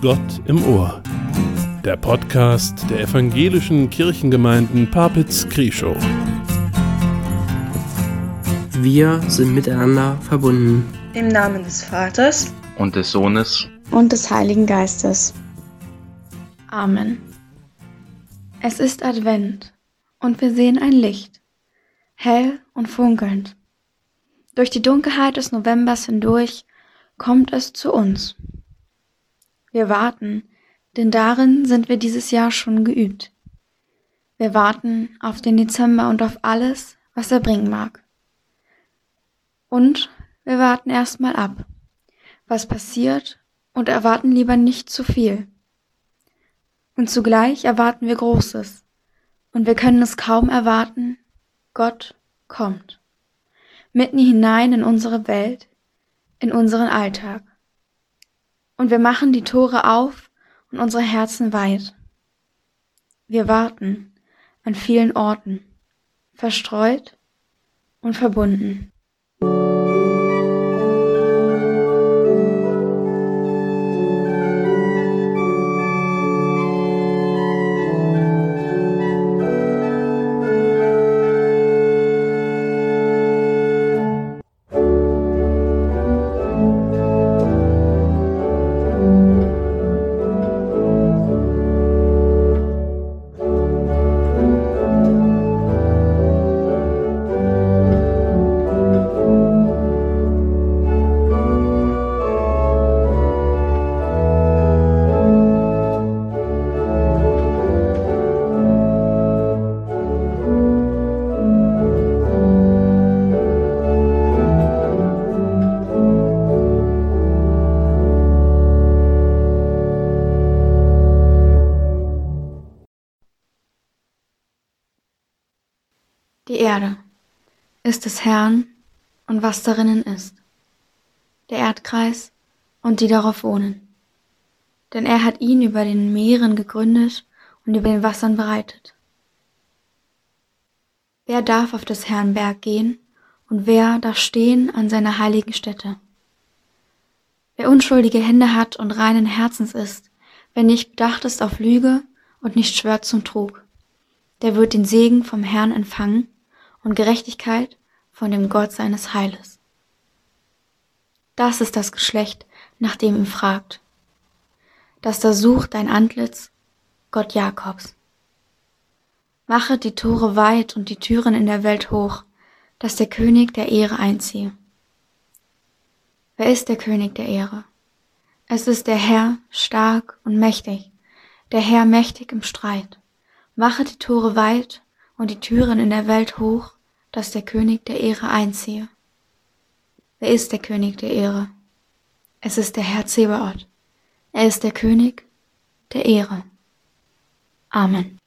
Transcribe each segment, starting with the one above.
Gott im Ohr. Der Podcast der evangelischen Kirchengemeinden Papitz-Krieschow. Wir sind miteinander verbunden. Im Namen des Vaters und des Sohnes und des Heiligen Geistes. Amen. Es ist Advent und wir sehen ein Licht, hell und funkelnd. Durch die Dunkelheit des Novembers hindurch kommt es zu uns. Wir warten, denn darin sind wir dieses Jahr schon geübt. Wir warten auf den Dezember und auf alles, was er bringen mag. Und wir warten erstmal ab, was passiert und erwarten lieber nicht zu viel. Und zugleich erwarten wir Großes, und wir können es kaum erwarten, Gott kommt. Mitten hinein in unsere Welt, in unseren Alltag und wir machen die Tore auf und unsere Herzen weit. Wir warten an vielen Orten, verstreut und verbunden. Des Herrn und was darinnen ist, der Erdkreis und die darauf wohnen. Denn er hat ihn über den Meeren gegründet und über den Wassern bereitet. Wer darf auf des Herrn Berg gehen und wer darf stehen an seiner heiligen Stätte? Wer unschuldige Hände hat und reinen Herzens ist, wer nicht bedacht ist auf Lüge und nicht schwört zum Trug, der wird den Segen vom Herrn empfangen und Gerechtigkeit von dem Gott seines Heiles. Das ist das Geschlecht, nach dem ihm fragt, das da sucht dein Antlitz, Gott Jakobs. Mache die Tore weit und die Türen in der Welt hoch, dass der König der Ehre einziehe. Wer ist der König der Ehre? Es ist der Herr stark und mächtig, der Herr mächtig im Streit. Mache die Tore weit und die Türen in der Welt hoch, dass der König der Ehre einziehe. Wer ist der König der Ehre? Es ist der Herr Zebaoth. Er ist der König der Ehre. Amen.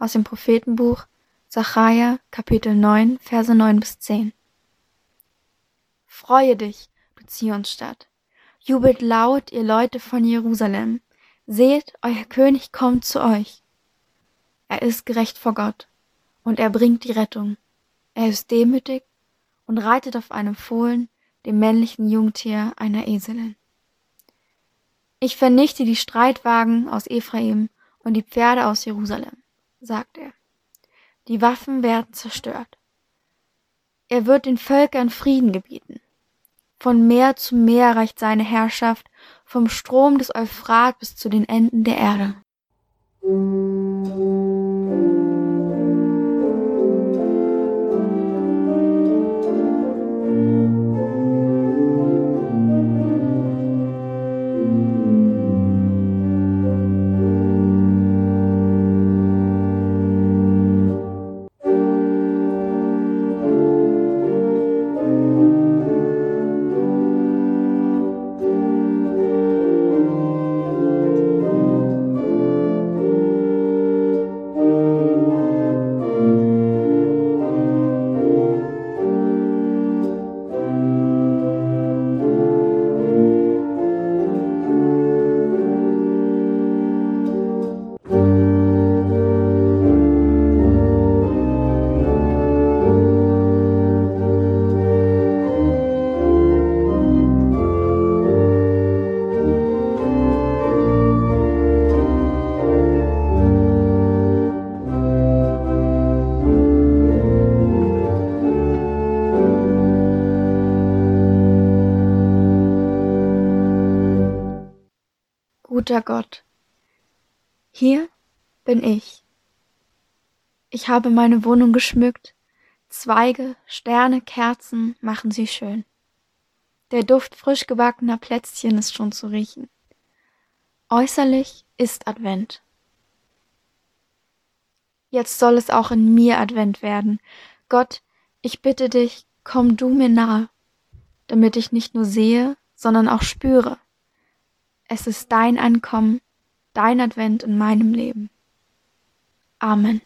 Aus dem Prophetenbuch Sacharja Kapitel 9 Verse 9 bis 10. Freue dich, du Zionsstadt. Jubelt laut, ihr Leute von Jerusalem. Seht, euer König kommt zu euch. Er ist gerecht vor Gott, und er bringt die Rettung. Er ist demütig und reitet auf einem Fohlen, dem männlichen Jungtier einer Eselin. Ich vernichte die Streitwagen aus Ephraim und die Pferde aus Jerusalem, sagt er. Die Waffen werden zerstört. Er wird den Völkern Frieden gebieten. Von Meer zu Meer reicht seine Herrschaft, vom Strom des Euphrat bis zu den Enden der Erde. Guter Gott, hier bin ich. Ich habe meine Wohnung geschmückt, Zweige, Sterne, Kerzen machen sie schön. Der Duft frisch gebackener Plätzchen ist schon zu riechen. Äußerlich ist Advent. Jetzt soll es auch in mir Advent werden. Gott, ich bitte dich, komm du mir nahe, damit ich nicht nur sehe, sondern auch spüre. Es ist dein Ankommen, dein Advent in meinem Leben. Amen.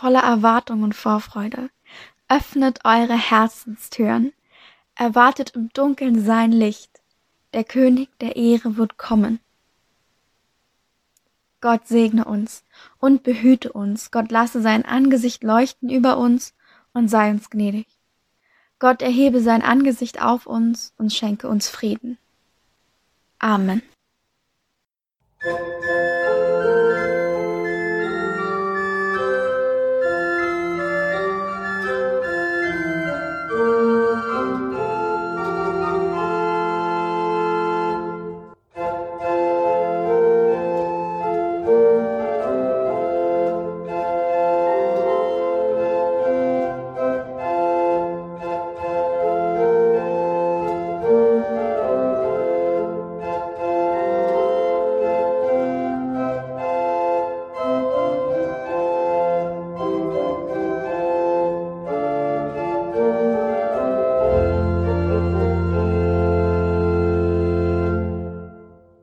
Voller Erwartung und Vorfreude. Öffnet eure Herzenstüren. Erwartet im Dunkeln sein Licht. Der König der Ehre wird kommen. Gott segne uns und behüte uns. Gott lasse sein Angesicht leuchten über uns und sei uns gnädig. Gott erhebe sein Angesicht auf uns und schenke uns Frieden. Amen.